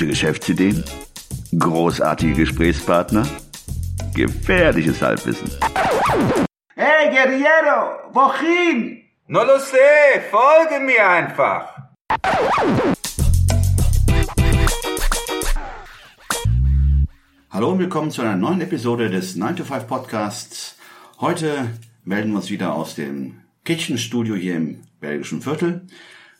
Gute Geschäftsideen? Großartige Gesprächspartner? Gefährliches Halbwissen. Hey, Guerriero, wohin? No lo sé, folge mir einfach. Hallo und willkommen zu einer neuen Episode des 9 to 5 Podcasts. Heute melden wir uns wieder aus dem Kitchen Studio hier im belgischen Viertel.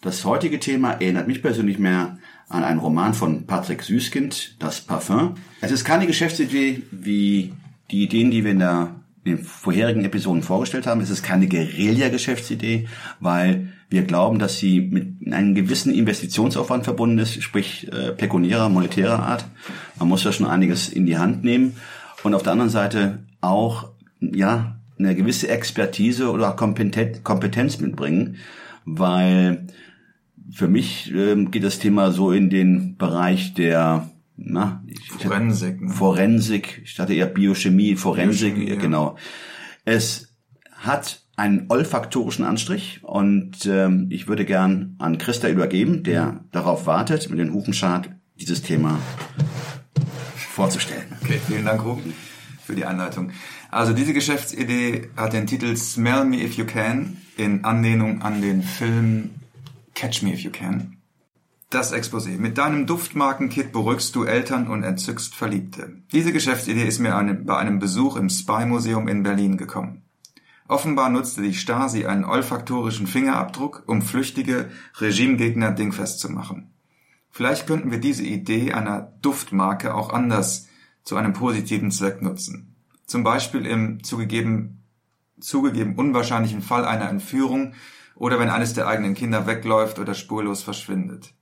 Das heutige Thema erinnert mich persönlich mehr an einen Roman von Patrick Süßkind, Das Parfum. Es ist keine Geschäftsidee wie die Ideen, die wir in, der, in den vorherigen Episoden vorgestellt haben. Es ist keine Guerilla-Geschäftsidee, weil wir glauben, dass sie mit einem gewissen Investitionsaufwand verbunden ist, sprich äh, pekuniärer, monetärer Art. Man muss da schon einiges in die Hand nehmen. Und auf der anderen Seite auch, ja, eine gewisse Expertise oder Kompetenz mitbringen, weil für mich ähm, geht das Thema so in den Bereich der na, ich, Forensik. Ne? Forensik, ich dachte eher Biochemie, Forensik, Biochemie, ja. genau. Es hat einen olfaktorischen Anstrich und ähm, ich würde gern an Christa übergeben, der darauf wartet, mit den Hufenschad dieses Thema vorzustellen. Okay, vielen Dank, Ruben, für die Anleitung. Also diese Geschäftsidee hat den Titel Smell Me If You Can in Anlehnung an den Film Catch Me If You Can. Das Exposé. Mit deinem Duftmarkenkit beruhigst du Eltern und entzückst Verliebte. Diese Geschäftsidee ist mir eine, bei einem Besuch im Spy-Museum in Berlin gekommen. Offenbar nutzte die Stasi einen olfaktorischen Fingerabdruck, um flüchtige Regimegegner dingfest zu machen. Vielleicht könnten wir diese Idee einer Duftmarke auch anders zu einem positiven Zweck nutzen. Zum Beispiel im zugegeben, zugegeben unwahrscheinlichen Fall einer Entführung oder wenn eines der eigenen Kinder wegläuft oder spurlos verschwindet.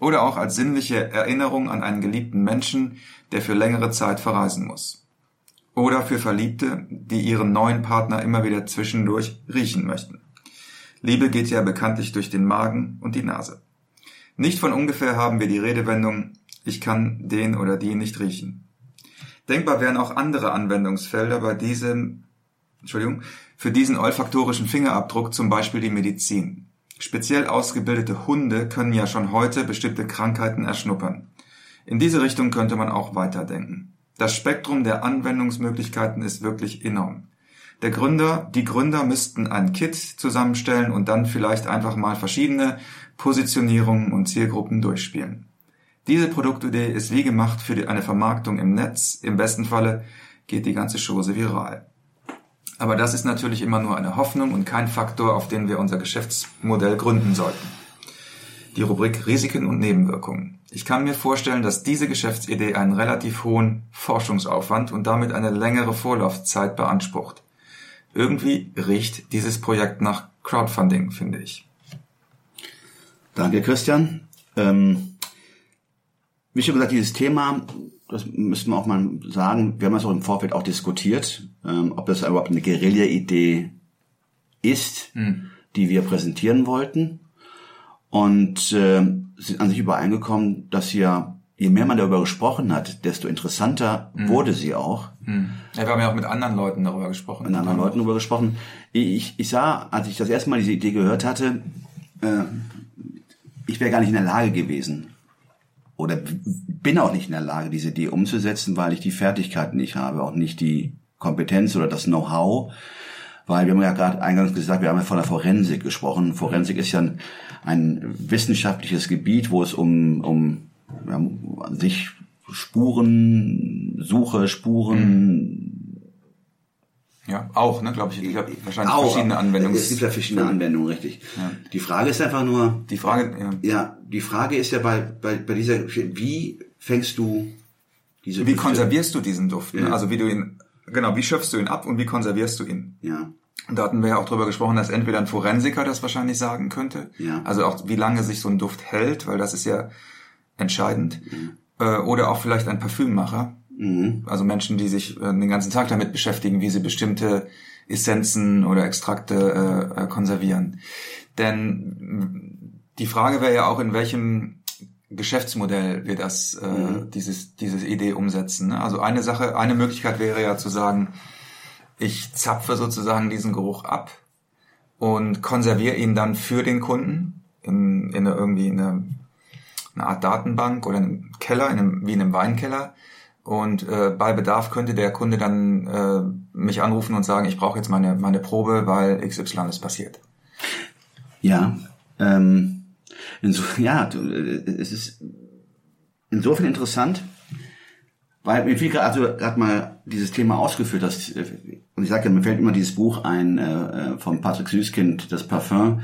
Oder auch als sinnliche Erinnerung an einen geliebten Menschen, der für längere Zeit verreisen muss. Oder für Verliebte, die ihren neuen Partner immer wieder zwischendurch riechen möchten. Liebe geht ja bekanntlich durch den Magen und die Nase. Nicht von ungefähr haben wir die Redewendung, ich kann den oder die nicht riechen. Denkbar wären auch andere Anwendungsfelder bei diesem, Entschuldigung, für diesen olfaktorischen Fingerabdruck, zum Beispiel die Medizin. Speziell ausgebildete Hunde können ja schon heute bestimmte Krankheiten erschnuppern. In diese Richtung könnte man auch weiterdenken. Das Spektrum der Anwendungsmöglichkeiten ist wirklich enorm. Der Gründer, die Gründer müssten ein Kit zusammenstellen und dann vielleicht einfach mal verschiedene Positionierungen und Zielgruppen durchspielen. Diese Produktidee ist wie gemacht für eine Vermarktung im Netz. Im besten Falle geht die ganze Chose viral. Aber das ist natürlich immer nur eine Hoffnung und kein Faktor, auf den wir unser Geschäftsmodell gründen sollten. Die Rubrik Risiken und Nebenwirkungen. Ich kann mir vorstellen, dass diese Geschäftsidee einen relativ hohen Forschungsaufwand und damit eine längere Vorlaufzeit beansprucht. Irgendwie riecht dieses Projekt nach Crowdfunding, finde ich. Danke, Christian. Ähm, wie schon gesagt, dieses Thema, das müssen wir auch mal sagen, wir haben es auch im Vorfeld auch diskutiert, ähm, ob das überhaupt eine Guerilla-Idee ist, Hm. die wir präsentieren wollten. Und äh, sind an sich übereingekommen, dass ja, je mehr man darüber gesprochen hat, desto interessanter wurde sie auch. Hm. Ja, wir haben ja auch mit anderen Leuten darüber gesprochen. mit anderen Leuten darüber gesprochen. Ich, ich sah, als ich das erste Mal diese Idee gehört hatte, äh, ich wäre gar nicht in der Lage gewesen oder bin auch nicht in der Lage, diese Idee umzusetzen, weil ich die Fertigkeiten nicht habe, auch nicht die Kompetenz oder das Know-how. Weil wir haben ja gerade eingangs gesagt, wir haben ja von der Forensik gesprochen. Forensik ist ja ein, ein wissenschaftliches Gebiet, wo es um, um ja, sich Spuren, Suche, Spuren, Ja, auch, ne, glaube ich. Ich glaub, wahrscheinlich Auch, verschiedene Anwendungs. Es gibt ja verschiedene Anwendungen, richtig. Ja. Die Frage ist einfach nur, Die Frage, ja. ja, die Frage ist ja bei, bei, bei dieser, wie fängst du diese Wie Düfte? konservierst du diesen Duft? Ne? Ja. Also wie du ihn, genau, wie schöpfst du ihn ab und wie konservierst du ihn? Ja, Und da hatten wir ja auch drüber gesprochen, dass entweder ein Forensiker das wahrscheinlich sagen könnte, Ja. also auch wie lange sich so ein Duft hält, weil das ist ja entscheidend, äh, oder auch vielleicht ein Parfümmacher, mhm. also Menschen, die sich äh, den ganzen Tag damit beschäftigen, wie sie bestimmte Essenzen oder Extrakte äh, äh, konservieren. Denn mh, die Frage wäre ja auch, in welchem Geschäftsmodell wir das, äh, Mhm. dieses, diese Idee umsetzen. Ne? Also eine Sache, eine Möglichkeit wäre ja zu sagen, ich zapfe sozusagen diesen Geruch ab und konserviere ihn dann für den Kunden in, in eine, irgendwie in eine eine Art Datenbank oder einen Keller, in einem, wie in einem Weinkeller. Und äh, bei Bedarf könnte der Kunde dann äh, mich anrufen und sagen, ich brauche jetzt meine, meine Probe, weil XY ist passiert. Ja, ähm, inso, ja, du, äh, es ist insofern interessant, weil mir viel gerade, also gerade mal dieses Thema ausgeführt hast, äh, und ich sage ja, mir fällt immer dieses Buch ein äh, von Patrick Süßkind, das Parfum,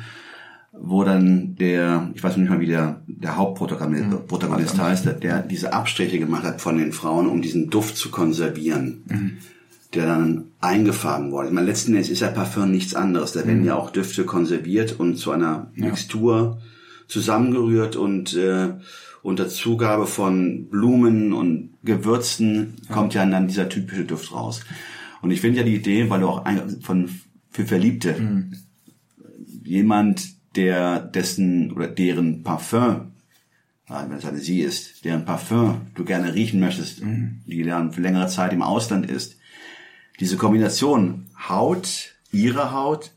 wo dann der, ich weiß nicht mal, wie der, der Hauptprotagonist Mhm. Protagonist heißt, der, der diese Abstriche gemacht hat von den Frauen, um diesen Duft zu konservieren, Mhm. der dann eingefangen wurde. Ich meine, letzten Endes ist ja Parfum nichts anderes. Da Mhm. werden ja auch Düfte konserviert und zu einer Mixtur zusammengerührt und äh, unter Zugabe von Blumen und Gewürzen kommt ja dann dieser typische Duft raus. Und ich finde ja die Idee, weil du auch ein, von für Verliebte jemand, der dessen oder deren Parfum, ja, wenn es eine sie ist, deren Parfum du gerne riechen möchtest, die dann für längere Zeit im Ausland ist, diese Kombination Haut, ihre Haut,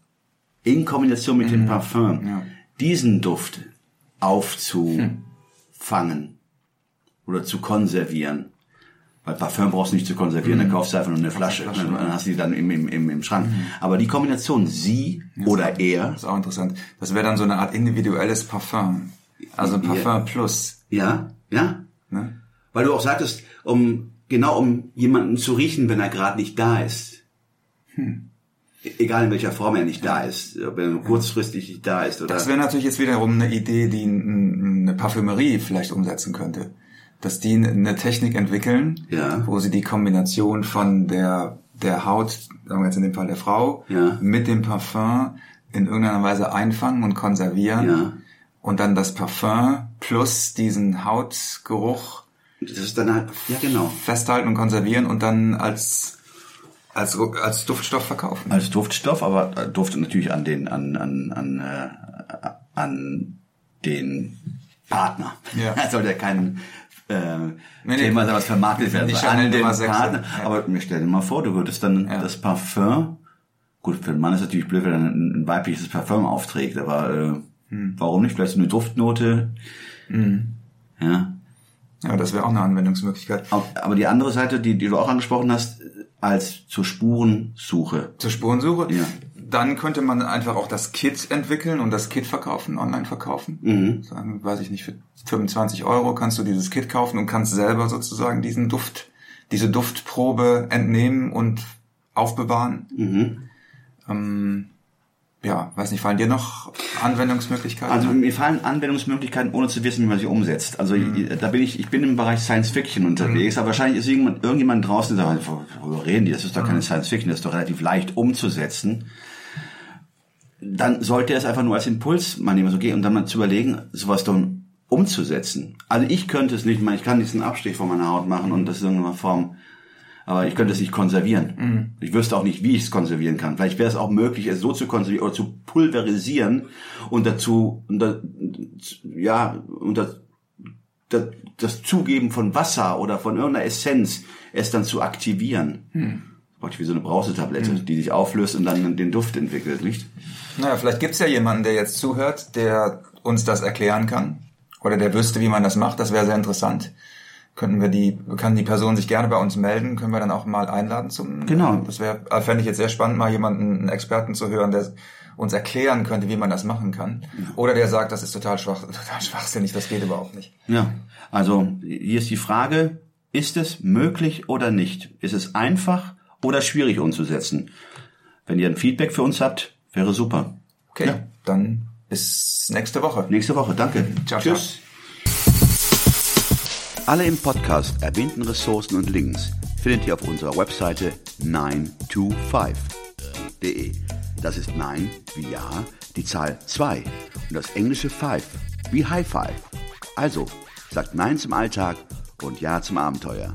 in Kombination mit dem Parfum, Ja. diesen Duft aufzufangen oder zu konservieren. Weil Parfum brauchst du nicht zu konservieren, dann kaufst du einfach nur eine Flasche, Flasche, dann, ja. dann hast du die dann im, im, im, im Schrank. Aber die Kombination sie oder er, Das ist auch interessant. Das wäre dann so eine Art individuelles Parfum. Also ein Parfum Ja. plus. ja, ja, Ne? Weil du auch sagtest, um genau um jemanden zu riechen, wenn er gerade nicht da ist. Hm. Egal in welcher Form er nicht da ist, ob er nur kurzfristig nicht da ist oder. Das wäre natürlich jetzt wiederum eine Idee, die eine Parfümerie vielleicht umsetzen könnte. Dass die eine Technik entwickeln, Ja. wo sie die Kombination von der, der Haut, sagen wir jetzt in dem Fall der Frau, Ja. mit dem Parfum in irgendeiner Weise einfangen und konservieren. Ja. Und dann das Parfum plus diesen Hautgeruch das ist dann halt, ja genau. festhalten und konservieren und dann als, als, als Duftstoff verkaufen. Als Duftstoff, aber äh, Duft natürlich an den, an, an, an, äh, an den Partner. Ja. Es sollte ja kein äh, nee, Thema sein, was vermarktet werden soll. An den Partner. ja. Aber mir stell dir mal vor, du würdest dann Ja. das Parfum, gut, für den Mann ist natürlich blöd, wenn er ein, ein weibliches Parfum aufträgt, aber äh, Hm. warum nicht? Vielleicht so eine Duftnote. Ja. Ja, das wäre auch eine Anwendungsmöglichkeit. Aber die andere Seite, die, die du auch angesprochen hast, als zur Spurensuche. Zur Spurensuche. Ja. Dann könnte man einfach auch das Kit entwickeln und das Kit verkaufen, online verkaufen. Mhm. Sagen, weiß ich nicht, für 25 Euro kannst du dieses Kit kaufen und kannst selber sozusagen diesen Duft, diese Duftprobe entnehmen und aufbewahren. Mhm. Ähm, ja, weiß nicht, fallen dir noch Anwendungsmöglichkeiten? Also mir fallen Anwendungsmöglichkeiten, ohne zu wissen, wie man sie umsetzt. Also ich- da bin ich, ich bin im Bereich Science Fiction unterwegs, aber wahrscheinlich ist irgendjemand, irgendjemand draußen, der sagt, worüber reden die? Das ist doch keine Science Fiction, das ist doch relativ leicht umzusetzen. Dann sollte er es einfach nur als Impuls mal nehmen, so gehen und dann mal zu überlegen, sowas dann umzusetzen. Also ich könnte es nicht, ich kann diesen Abstich von meiner Haut machen und das in irgendeiner Form aber ich könnte es nicht konservieren. Ich wüsste auch nicht, wie ich es konservieren kann. Vielleicht wäre es auch möglich, es so zu konservieren oder zu pulverisieren und dazu, unter, ja, unter das, das Zugeben von Wasser oder von irgendeiner Essenz, es dann zu aktivieren. Hm. Praktisch wie so eine Brausetablette, die sich auflöst und dann den Duft entwickelt, nicht? Naja, vielleicht gibt's ja jemanden, der jetzt zuhört, der uns das erklären kann. Oder der wüsste, wie man das macht. Das wäre sehr interessant. Könnten wir die, kann die Person sich gerne bei uns melden, können wir dann auch mal einladen zum. Genau. Das wäre, fände ich jetzt sehr spannend, mal jemanden, einen Experten zu hören, der uns erklären könnte, wie man das machen kann. Oder der sagt, das ist total schwach, total schwachsinnig, das geht überhaupt nicht. Ja, also hier ist die Frage, ist es möglich oder nicht? Ist es einfach oder schwierig umzusetzen? Wenn ihr ein Feedback für uns habt, wäre super. Okay, Ja. dann bis nächste Woche. Nächste Woche, danke. Ciao, Tschüss. Alle im Podcast erwähnten Ressourcen und Links findet ihr auf unserer Webseite 925.de. Das ist 9 wie Ja, die Zahl 2 und das englische 5 wie High Five. Also, sagt Nein zum Alltag und Ja zum Abenteuer.